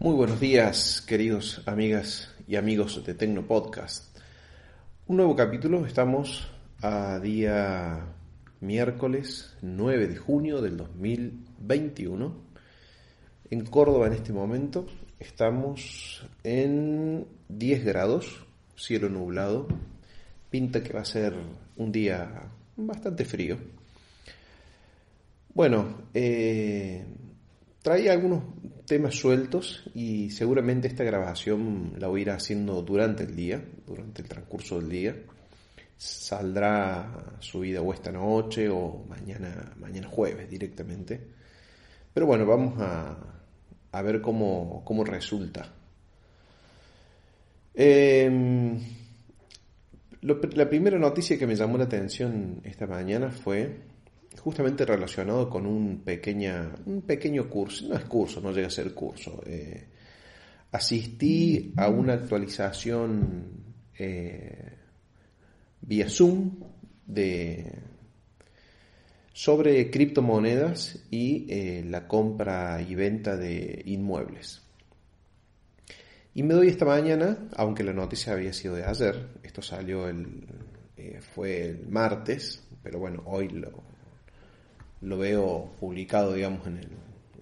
Muy buenos días, queridos amigas y amigos de Tecno Podcast. Un nuevo capítulo, estamos a día miércoles 9 de junio del 2021. En Córdoba en este momento estamos en 10 grados, cielo nublado. Pinta que va a ser un día bastante frío. Bueno, eh, traía algunos temas sueltos y seguramente esta grabación la voy a ir haciendo durante el día, durante el transcurso del día. Saldrá subida o esta noche o mañana, mañana jueves directamente. Pero bueno, vamos a, a ver cómo, cómo resulta. Em, la primera noticia que me llamó la atención esta mañana fue justamente relacionado con un, pequeña, un pequeño curso, no es curso, no llega a ser curso. Eh, asistí a una actualización eh, vía Zoom de, sobre criptomonedas y eh, la compra y venta de inmuebles. Y me doy esta mañana, aunque la noticia había sido de ayer, esto salió el, fue el martes, pero bueno, hoy lo, lo veo publicado, digamos, en,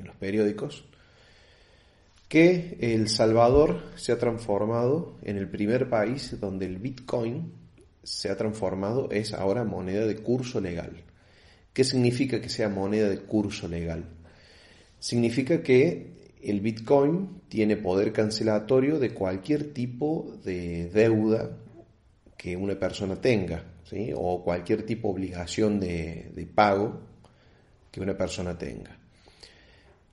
los periódicos, que El Salvador se ha transformado en el primer país donde el Bitcoin se ha transformado, es ahora moneda de curso legal. ¿Qué significa que sea moneda de curso legal? Significa que el Bitcoin tiene poder cancelatorio de cualquier tipo de deuda que una persona tenga, o cualquier tipo de obligación de, de pago que una persona tenga.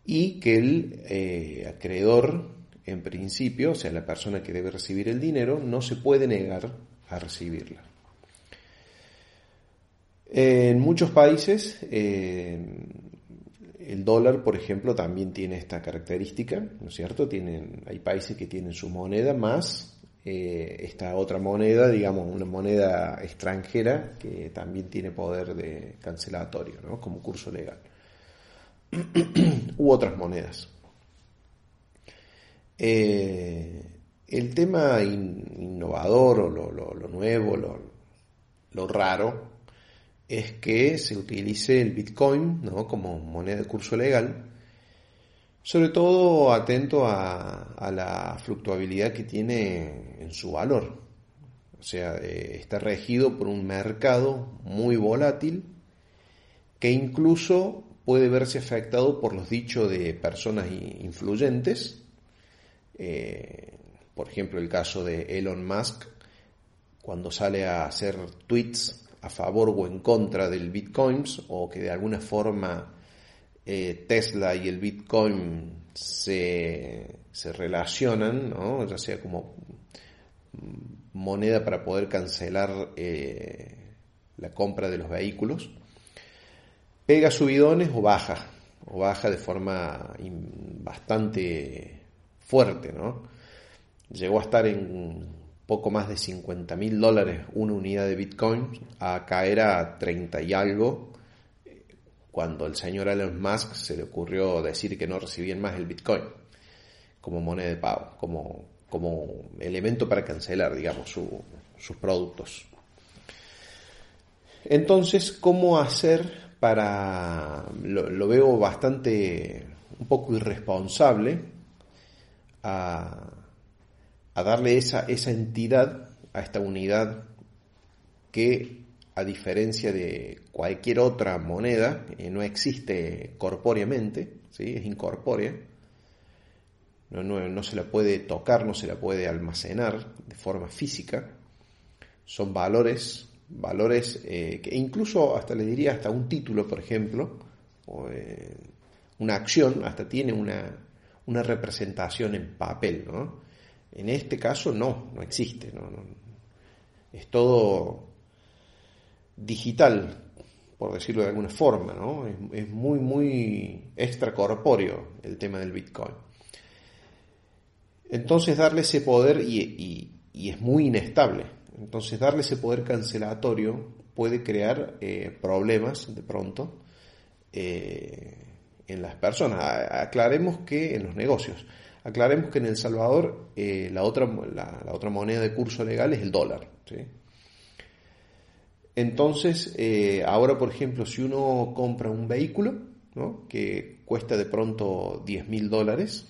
Y que el eh, acreedor, en principio, o sea, la persona que debe recibir el dinero, no se puede negar a recibirla. En muchos países, eh, el dólar, por ejemplo, también tiene esta característica, ¿no es cierto? Tienen, hay países que tienen su moneda más eh, esta otra moneda, digamos, una moneda extranjera que también tiene poder de cancelatorio, ¿no? como curso legal. U otras monedas. Eh, el tema innovador o lo, nuevo, lo, raro, es que se utilice el Bitcoin como moneda de curso legal sobre todo atento a, la fluctuabilidad que tiene en su valor. O sea, eh, está regido por un mercado muy volátil que incluso puede verse afectado por los dichos de personas influyentes. Eh, por ejemplo, el caso de Elon Musk, cuando sale a hacer tweets a favor o en contra del Bitcoins o que de alguna forma eh, Tesla y el Bitcoin se, relacionan, ¿no? ya sea como moneda para poder cancelar eh, la compra de los vehículos, pega subidones o baja, o baja de forma bastante fuerte, ¿no? Llegó a estar en poco más de 50 mil dólares una unidad de Bitcoin, a caer a 30 y algo cuando el señor Elon Musk se le ocurrió decir que no recibían más el Bitcoin como moneda de pago, como, como elemento para cancelar, digamos, sus productos. Entonces, ¿cómo hacer para... Lo, veo bastante, un poco irresponsable a, a darle esa, esa entidad a esta unidad que a diferencia de cualquier otra moneda, eh, no existe corpóreamente, ¿sí? es incorpórea, no, se la puede tocar, no se la puede almacenar de forma física, son valores, valores eh, que incluso hasta le diría hasta un título, por ejemplo, o, eh, una acción hasta tiene una, una representación en papel, ¿no? En este caso no, no existe, no, es todo digital, por decirlo de alguna forma, ¿no? Es, muy, muy extracorpóreo el tema del Bitcoin. Entonces darle ese poder, y, es muy inestable, entonces darle ese poder cancelatorio puede crear eh, problemas de pronto eh, en las personas. Aclaremos que en los negocios, aclaremos que en El Salvador eh, la, otra, la, otra moneda de curso legal es el dólar. Entonces, eh, ahora por ejemplo, si uno compra un vehículo que cuesta de pronto 10 mil dólares,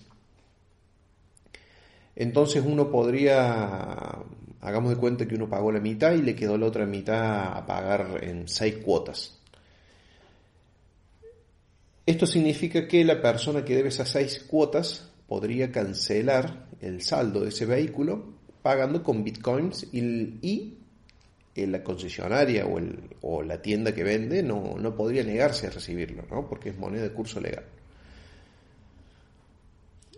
entonces uno podría, hagamos de cuenta que uno pagó la mitad y le quedó la otra mitad a pagar en seis cuotas. Esto significa que la persona que debe esas seis cuotas podría cancelar el saldo de ese vehículo pagando con bitcoins y, la concesionaria o, el, o, la tienda que vende no, no podría negarse a recibirlo, ¿no? porque es moneda de curso legal.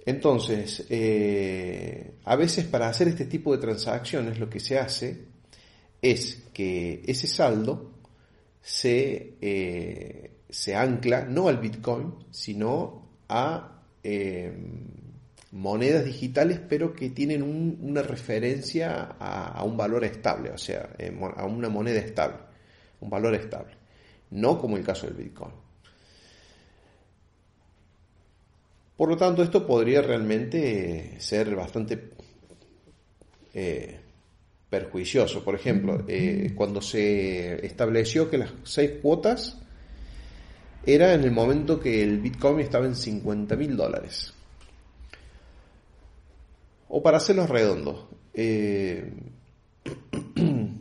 Entonces, eh, a veces para hacer este tipo de transacciones lo que se hace es que ese saldo se, eh, se ancla no al Bitcoin, sino a eh, monedas digitales, pero que tienen una referencia a, un valor estable, o sea, eh, a una moneda estable, un valor estable, no como el caso del Bitcoin. Por lo tanto, esto podría realmente ser bastante perjuicioso. Por ejemplo, cuando se estableció que las seis cuotas era en el momento que el Bitcoin estaba en 50 mil dólares. O para hacerlo redondo. Eh,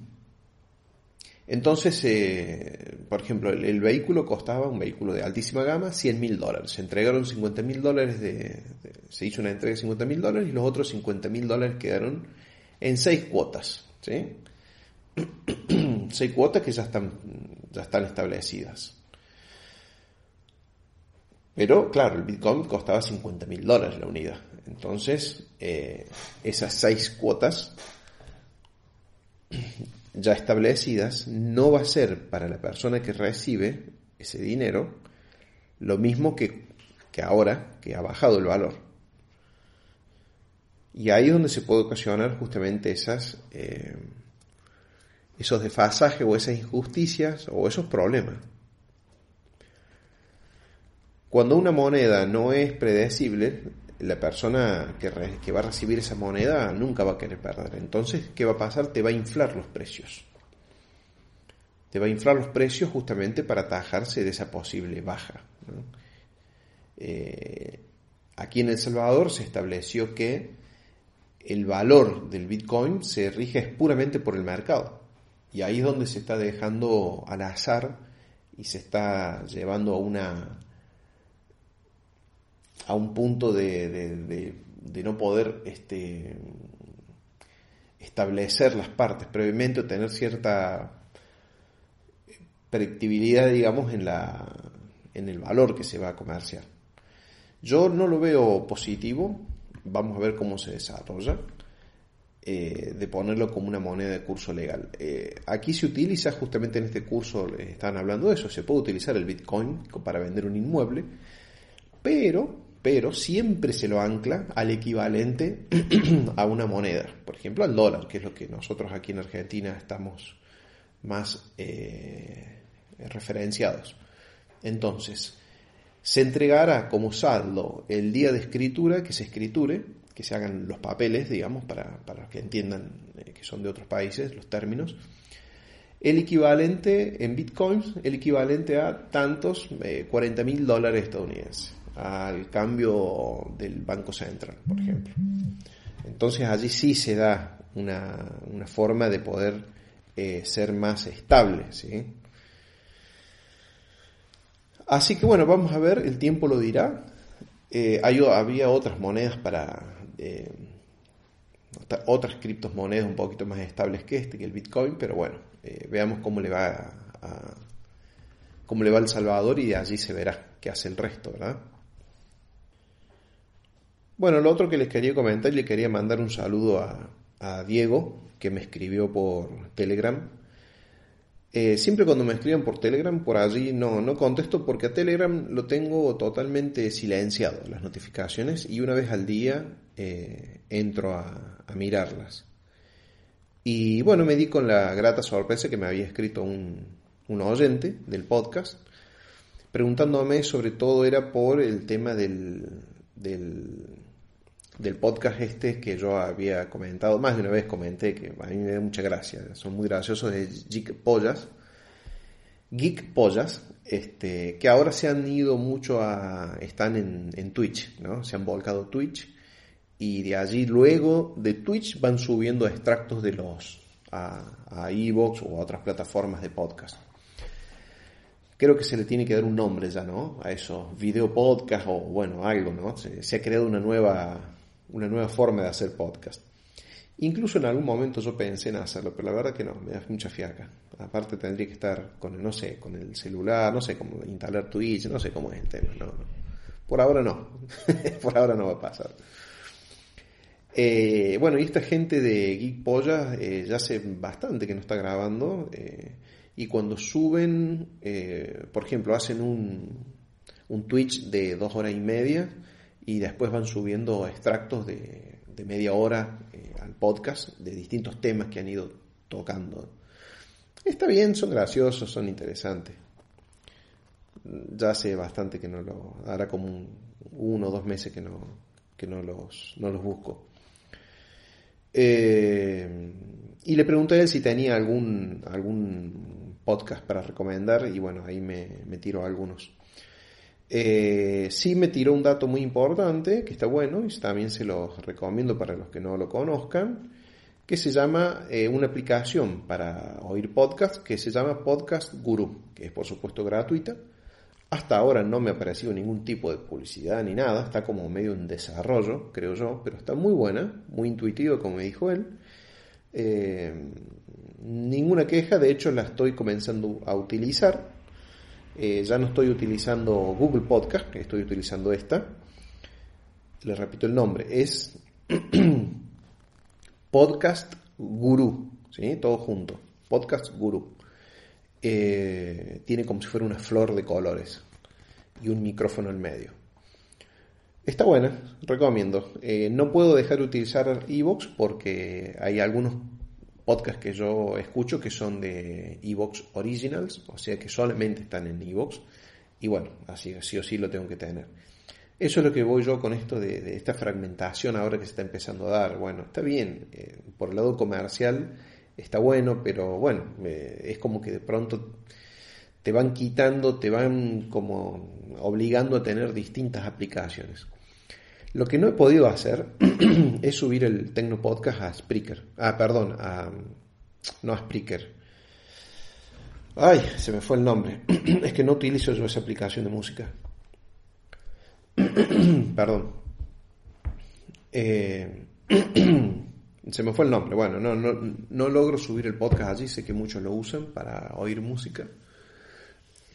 entonces, eh, por ejemplo, el, vehículo costaba, un vehículo de altísima gama, 100 mil dólares. Se entregaron 50 mil dólares, de, se hizo una entrega de 50 mil dólares y los otros 50 mil dólares quedaron en seis cuotas. ¿sí? seis cuotas que ya están, ya están establecidas. Pero claro, el Bitcoin costaba 50 mil dólares la unidad. Entonces, eh, esas seis cuotas ya establecidas no va a ser para la persona que recibe ese dinero lo mismo que, ahora que ha bajado el valor. Y ahí es donde se puede ocasionar justamente esas, eh, esos desfasajes o esas injusticias o esos problemas. Cuando una moneda no es predecible, la persona que, va a recibir esa moneda nunca va a querer perder. Entonces, ¿qué va a pasar? Te va a inflar los precios. Te va a inflar los precios justamente para atajarse de esa posible baja. Eh, aquí en El Salvador se estableció que el valor del Bitcoin se rige puramente por el mercado. Y ahí es donde se está dejando al azar y se está llevando a una a un punto de, no poder este, establecer las partes previamente o tener cierta predictibilidad, digamos, en, la, en el valor que se va a comerciar. Yo no lo veo positivo, vamos a ver cómo se desarrolla, eh, de ponerlo como una moneda de curso legal. Eh, aquí se utiliza, justamente en este curso están hablando de eso, se puede utilizar el Bitcoin para vender un inmueble, pero pero siempre se lo ancla al equivalente a una moneda, por ejemplo al dólar, que es lo que nosotros aquí en Argentina estamos más eh, referenciados. Entonces, se entregará como saldo el día de escritura, que se escriture, que se hagan los papeles, digamos, para, que entiendan eh, que son de otros países los términos, el equivalente en bitcoins, el equivalente a tantos 40 eh, mil dólares estadounidenses al cambio del Banco Central, por ejemplo. Entonces allí sí se da una, forma de poder eh, ser más estable. ¿sí? Así que bueno, vamos a ver, el tiempo lo dirá. Eh, había otras monedas para... Eh, otras criptomonedas un poquito más estables que este, que el Bitcoin, pero bueno, veamos cómo le va a, cómo le va El Salvador y allí se verá qué hace el resto, ¿verdad? Bueno, lo otro que les quería comentar y le quería mandar un saludo a, Diego, que me escribió por Telegram. Eh, siempre cuando me escriban por Telegram, por allí no, no contesto porque a Telegram lo tengo totalmente silenciado, las notificaciones, y una vez al día eh, entro a, mirarlas. Y bueno, me di con la grata sorpresa que me había escrito un, un oyente del podcast, preguntándome sobre todo era por el tema del, del, podcast este que yo había comentado, más de una vez comenté que a mí me da mucha gracia, son muy graciosos de Geek Pollas, Geek Pollas, este, que ahora se han ido mucho a, están en, en Twitch, ¿no? Se han volcado Twitch y de allí luego de Twitch van subiendo extractos de los a, a Evox o a otras plataformas de podcast creo que se le tiene que dar un nombre ya, ¿no? A esos video podcast o bueno, algo, ¿no? Se, ha creado una nueva, una nueva forma de hacer podcast. Incluso en algún momento yo pensé en hacerlo, pero la verdad que no, me da mucha fiaca. Aparte tendría que estar con, el, no sé, con el celular, no sé cómo instalar Twitch, no sé cómo es el tema, no, Por ahora no, por ahora no va a pasar. Eh, bueno, y esta gente de Geek Polla eh, ya hace bastante que no está grabando. Eh, y cuando suben, por ejemplo, hacen un, un Twitch de dos horas y media y después van subiendo extractos de, de media hora eh, al podcast de distintos temas que han ido tocando. Está bien, son graciosos, son interesantes. Ya hace bastante que no lo... Hará como uno o dos meses que no, que no, los, no los busco. Eh, y le pregunté a él si tenía algún, algún podcast para recomendar y bueno, ahí me, me tiro algunos. Eh, sí me tiró un dato muy importante, que está bueno, y también se los recomiendo para los que no lo conozcan, que se llama eh, una aplicación para oír podcast que se llama Podcast Guru, que es por supuesto gratuita. Hasta ahora no me ha aparecido ningún tipo de publicidad ni nada, está como medio en desarrollo, creo yo, pero está muy buena, muy intuitiva, como me dijo él. Eh, ninguna queja, de hecho la estoy comenzando a utilizar. Eh, ya no estoy utilizando Google Podcast, estoy utilizando esta. Le repito el nombre, es Podcast Guru, todo junto. Podcast Guru. Eh, tiene como si fuera una flor de colores y un micrófono en medio. Está buena, recomiendo. Eh, no puedo dejar de utilizar Evox porque hay algunos podcasts que yo escucho que son de Evox Originals, o sea que solamente están en Evox. Y bueno, así sí o sí lo tengo que tener. Eso es lo que voy yo con esto de, esta fragmentación ahora que se está empezando a dar. Bueno, está bien, eh, por el lado comercial está bueno, pero bueno, eh, es como que de pronto te van quitando, te van como obligando a tener distintas aplicaciones. Lo que no he podido hacer es subir el Tecno Podcast a Spreaker. Ah, perdón, a, no a Spreaker. Ay, se me fue el nombre. es que no utilizo yo esa aplicación de música. perdón. Eh, se me fue el nombre. Bueno, no, no, no logro subir el podcast allí. Sé que muchos lo usan para oír música.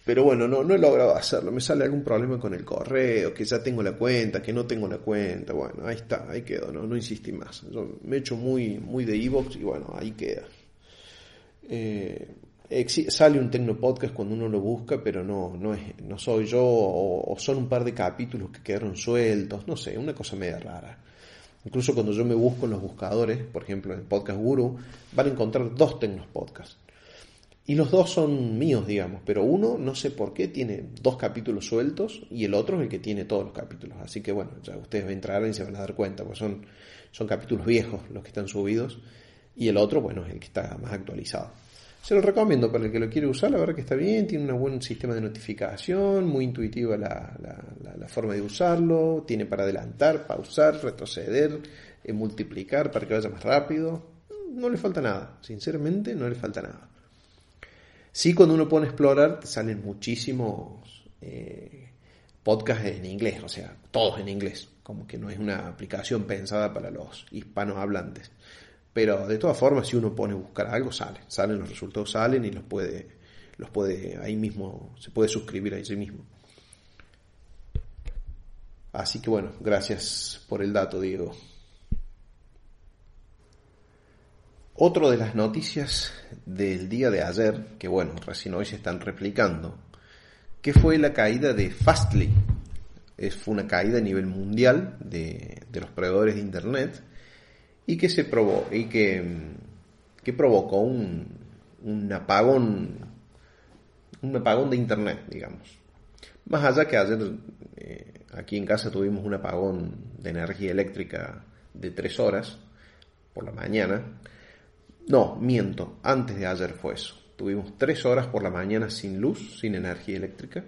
Pero bueno, no, no he logrado hacerlo. Me sale algún problema con el correo, que ya tengo la cuenta, que no tengo la cuenta. Bueno, ahí está, ahí quedo, no, no insistí más. Me he hecho muy, muy de Evox y bueno, ahí queda. Eh, sale un Tecno Podcast cuando uno lo busca, pero no, no, es, no soy yo, o, son un par de capítulos que quedaron sueltos, no sé, una cosa media rara. Incluso cuando yo me busco en los buscadores, por ejemplo en Podcast Guru, van a encontrar dos Tecnos Podcasts. Y los dos son míos, digamos, pero uno no sé por qué tiene dos capítulos sueltos y el otro es el que tiene todos los capítulos. Así que bueno, ya ustedes entrar y se van a dar cuenta, pues son, son capítulos viejos los que están subidos y el otro, bueno, es el que está más actualizado. Se lo recomiendo para el que lo quiere usar, la verdad que está bien, tiene un buen sistema de notificación, muy intuitiva la, la, forma de usarlo, tiene para adelantar, pausar, retroceder, eh, multiplicar para que vaya más rápido. No le falta nada, sinceramente no le falta nada. Sí, cuando uno pone explorar, salen muchísimos eh, podcasts en inglés, o sea, todos en inglés, como que no es una aplicación pensada para los hispanohablantes. Pero de todas formas, si uno pone buscar algo, sale, salen los resultados, salen y los puede, los puede ahí mismo, se puede suscribir ahí mismo. Así que bueno, gracias por el dato, Diego. Otro de las noticias del día de ayer, que bueno, recién hoy se están replicando, que fue la caída de Fastly. Es, fue una caída a nivel mundial de, los proveedores de Internet y que, se y que, que provocó un, un apagón un apagón de Internet, digamos. Más allá que ayer eh, aquí en casa tuvimos un apagón de energía eléctrica de tres horas por la mañana, no, miento, antes de ayer fue eso. Tuvimos tres horas por la mañana sin luz, sin energía eléctrica.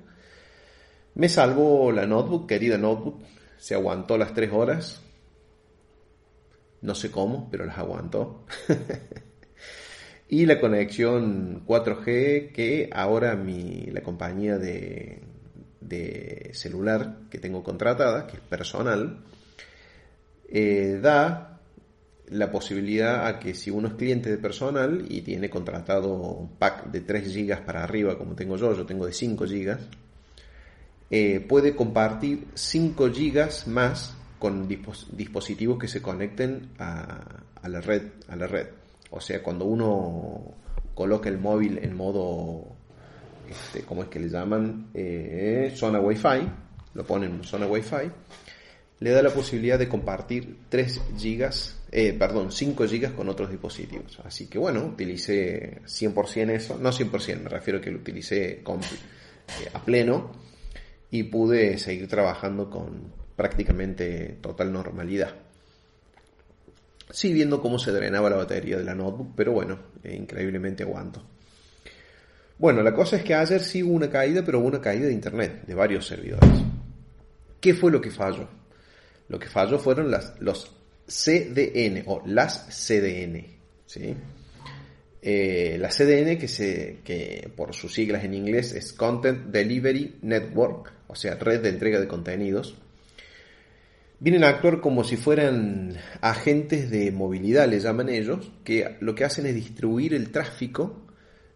Me salvó la notebook, querida notebook, se aguantó las tres horas. No sé cómo, pero las aguantó. y la conexión 4G que ahora mi, la compañía de, de celular que tengo contratada, que es personal, eh, da la posibilidad a que si uno es cliente de personal y tiene contratado un pack de 3 GB para arriba, como tengo yo, yo tengo de 5 GB, eh, puede compartir 5 GB más con dispositivos que se conecten a, la red, a la red. O sea, cuando uno coloca el móvil en modo, este, ¿cómo es que le llaman? Eh, zona Wi-Fi, lo ponen en zona Wi-Fi, le da la posibilidad de compartir 3 gigas, eh, perdón, 5 gigas con otros dispositivos. Así que bueno, utilicé 100% eso, no 100%, me refiero a que lo utilicé eh, a pleno y pude seguir trabajando con prácticamente total normalidad. Sí, viendo cómo se drenaba la batería de la notebook, pero bueno, eh, increíblemente aguanto. Bueno, la cosa es que ayer sí hubo una caída, pero hubo una caída de internet, de varios servidores. ¿Qué fue lo que falló? Lo que falló fueron los CDN o las CDN. ¿sí? Eh, CDN, que, se, que por sus siglas en inglés es Content Delivery Network, o sea, red de entrega de contenidos, vienen a actuar como si fueran agentes de movilidad, le llaman ellos, que lo que hacen es distribuir el tráfico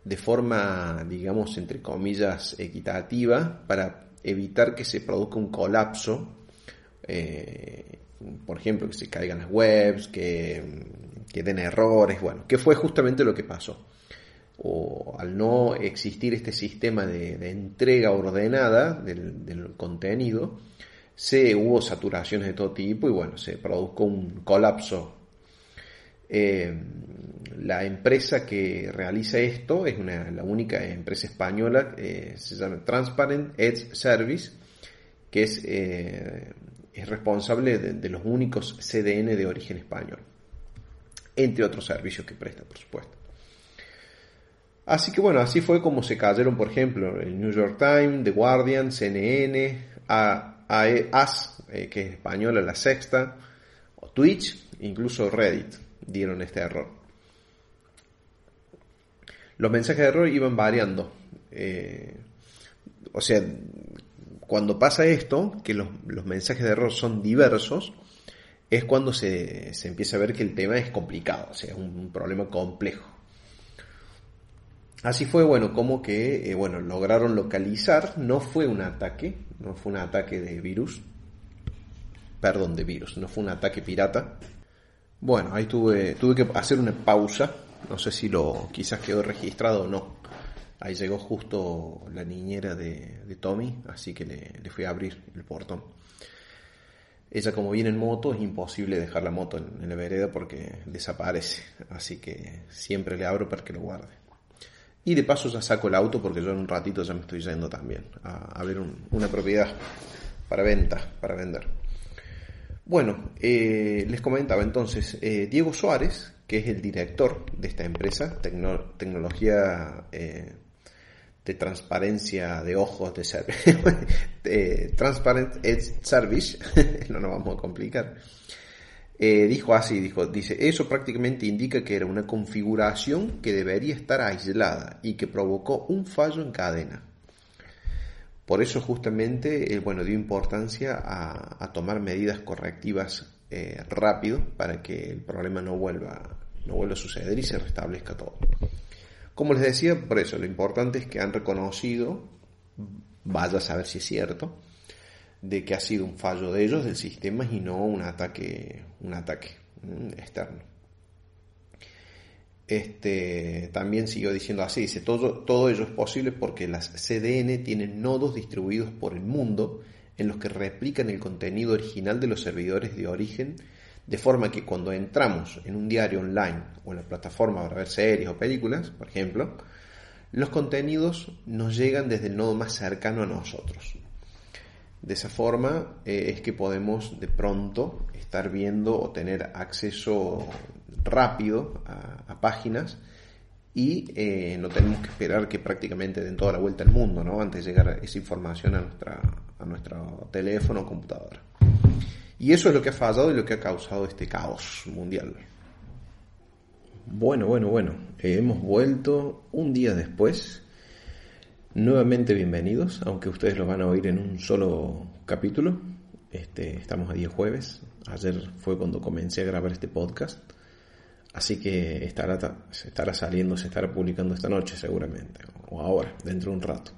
de forma, digamos, entre comillas, equitativa para evitar que se produzca un colapso eh, por ejemplo, que se caigan las webs, que, den errores, bueno, que fue justamente lo que pasó. O al no existir este sistema de, entrega ordenada del, contenido, se hubo saturaciones de todo tipo y bueno, se produjo un colapso. Eh, la empresa que realiza esto es una, la única empresa española, eh, se llama Transparent Edge Service, que es es responsable de, los únicos CDN de origen español, entre otros servicios que presta, por supuesto. Así que bueno, así fue como se cayeron, por ejemplo, el New York Times, The Guardian, CNN, AS, eh, que es española, La Sexta, Twitch, incluso Reddit dieron este error. Los mensajes de error iban variando. Eh, o sea, cuando pasa esto, que los, mensajes de error son diversos, es cuando se, empieza a ver que el tema es complicado, o sea, es un, problema complejo. Así fue, bueno, como que, eh, bueno, lograron localizar, no fue un ataque, no fue un ataque de virus, perdón, de virus, no fue un ataque pirata. Bueno, ahí tuve, tuve que hacer una pausa, no sé si lo quizás quedó registrado o no. Ahí llegó justo la niñera de, Tommy, así que le, fui a abrir el portón. Ella como viene en moto es imposible dejar la moto en, la vereda porque desaparece, así que siempre le abro para que lo guarde. Y de paso ya saco el auto porque yo en un ratito ya me estoy yendo también a, ver una propiedad para venta, para vender. Bueno, eh, les comentaba entonces, eh, Diego Suárez, que es el director de esta empresa, tecnología eh, de transparencia de ojos de, Transparent Edge Service, no nos vamos a complicar, eh, dijo así, dijo, dice, eso prácticamente indica que era una configuración que debería estar aislada y que provocó un fallo en cadena. Por eso justamente, eh, bueno, dio importancia a, tomar medidas correctivas eh, rápido para que el problema no vuelva, no vuelva a suceder y se restablezca todo. Como les decía, por eso lo importante es que han reconocido, vaya a saber si es cierto, de que ha sido un fallo de ellos, del sistema, y no un ataque, un ataque externo. Este, también siguió diciendo así, dice, todo, todo ello es posible porque las CDN tienen nodos distribuidos por el mundo en los que replican el contenido original de los servidores de origen, de forma que cuando entramos en un diario online o en la plataforma para ver series o películas, por ejemplo, los contenidos nos llegan desde el nodo más cercano a nosotros. De esa forma eh, es que podemos de pronto estar viendo o tener acceso rápido a, páginas y eh, no tenemos que esperar que prácticamente den toda la vuelta al mundo ¿no? antes de llegar esa información a, nuestra, a nuestro teléfono o computadora. Y eso es lo que ha fallado y lo que ha causado este caos mundial. Bueno, bueno, bueno, hemos vuelto un día después Nuevamente bienvenidos, aunque ustedes lo van a oír en un solo capítulo. Este, estamos a día jueves. Ayer fue cuando comencé a grabar este podcast. Así que estará, se estará saliendo, se estará publicando esta noche seguramente. O ahora, dentro de un rato.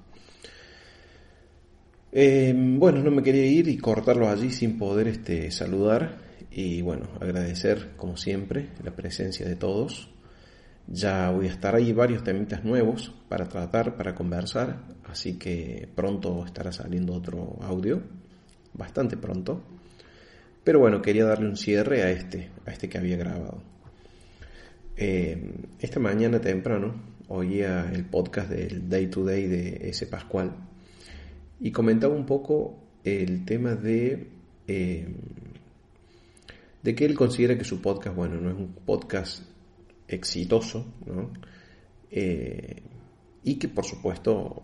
Eh, bueno, no me quería ir y cortarlo allí sin poder este, saludar. Y bueno, agradecer como siempre la presencia de todos. Ya voy a estar ahí varios temitas nuevos para tratar, para conversar, así que pronto estará saliendo otro audio, bastante pronto. Pero bueno, quería darle un cierre a este, a este que había grabado. Eh, esta mañana temprano oía el podcast del Day to Day de ese Pascual y comentaba un poco el tema de eh, de que él considera que su podcast, bueno, no es un podcast exitoso, eh, y que por supuesto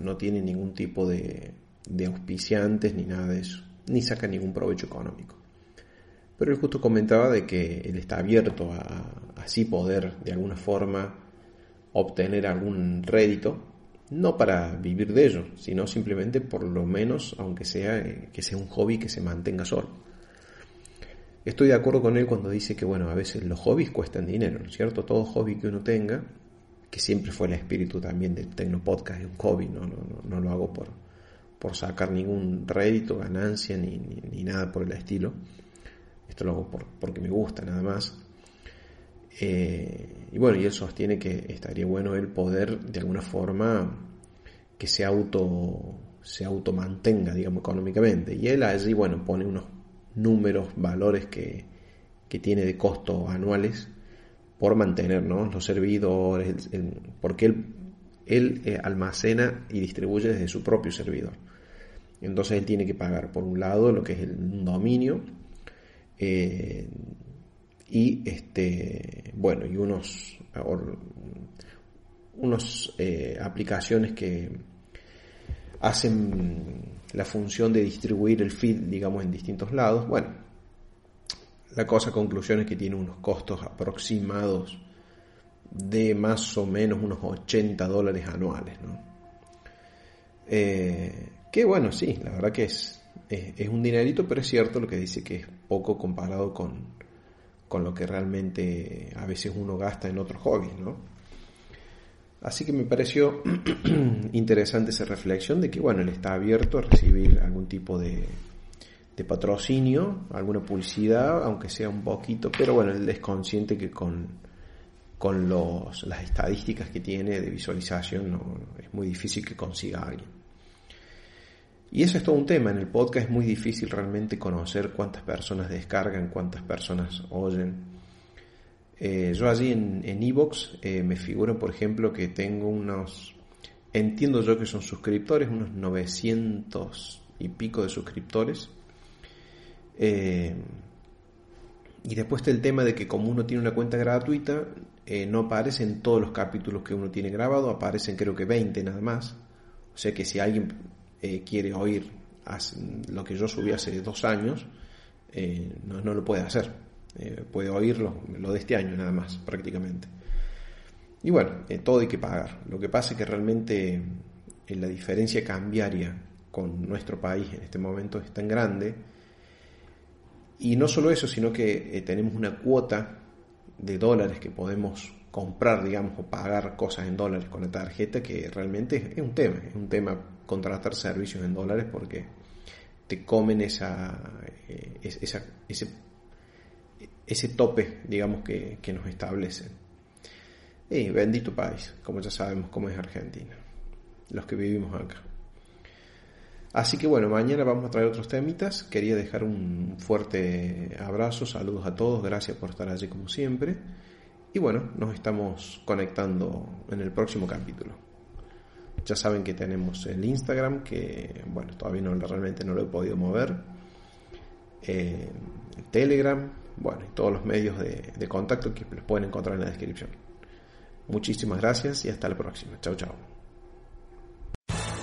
no, tiene ningún tipo de, auspiciantes ni nada de eso, ni saca ningún provecho económico. Pero él justo comentaba de que él está abierto a, así poder de alguna forma obtener algún rédito, no para vivir de ello, sino simplemente por lo menos, aunque sea eh, que sea un hobby que se mantenga solo. Estoy de acuerdo con él cuando dice que, bueno, a veces los hobbies cuestan dinero, ¿no es cierto? Todo hobby que uno tenga, que siempre fue el espíritu también del Tecnopodcast, es un hobby, no, no, no, lo hago por, por sacar ningún rédito, ganancia, ni, ni, nada por el estilo. Esto lo hago por, porque me gusta, nada más. Eh, y bueno, y él sostiene que estaría bueno el poder, de alguna forma, que se auto se automantenga, digamos, económicamente. Y él allí, bueno, pone unos números, valores que, tiene de costo anuales por mantener los servidores, porque él, él eh, almacena y distribuye desde su propio servidor. Entonces él tiene que pagar por un lado lo que es el dominio eh, y este bueno y unos unos eh, aplicaciones que hacen la función de distribuir el feed, digamos, en distintos lados. Bueno, la cosa conclusión es que tiene unos costos aproximados de más o menos unos 80 dólares anuales, ¿no? Eh, que bueno, sí, la verdad que es, es, un dinerito, pero es cierto lo que dice que es poco comparado con, con lo que realmente a veces uno gasta en otros hobbies, ¿no? Así que me pareció interesante esa reflexión de que, bueno, él está abierto a recibir algún tipo de, patrocinio, alguna publicidad, aunque sea un poquito, pero bueno, él es consciente que con, con los, las estadísticas que tiene de visualización es muy difícil que consiga alguien. Y eso es todo un tema, en el podcast es muy difícil realmente conocer cuántas personas descargan, cuántas personas oyen. Eh, yo allí en Evox en eh, me figura, por ejemplo, que tengo unos, entiendo yo que son suscriptores, unos 900 y pico de suscriptores. Eh, y después está el tema de que como uno tiene una cuenta gratuita, no aparecen todos los capítulos que uno tiene grabado, aparecen creo que 20 nada más. O sea que si alguien quiere oír lo que yo subí hace dos años, no, no lo puede hacer eh, puede oírlo, lo de este año nada más, prácticamente. Y bueno, eh, todo hay que pagar. Lo que pasa es que realmente eh, la diferencia cambiaria con nuestro país en este momento es tan grande. Y no solo eso, sino que tenemos una cuota de dólares que podemos comprar, digamos, o pagar cosas en dólares con la tarjeta, que realmente es un tema, es un tema contratar servicios en dólares porque te comen eh, esa, ese, ese tope, digamos, que, que nos establecen. Y bendito país, como ya sabemos cómo es Argentina, los que vivimos acá. Así que bueno, mañana vamos a traer otros temitas. Quería dejar un fuerte abrazo, saludos a todos, gracias por estar allí como siempre. Y bueno, nos estamos conectando en el próximo capítulo. Ya saben que tenemos el Instagram, que bueno, todavía no, realmente no lo he podido mover. Eh, Telegram, bueno, y todos los medios de, de contacto que los pueden encontrar en la descripción. Muchísimas gracias y hasta la próxima. Chao, chao.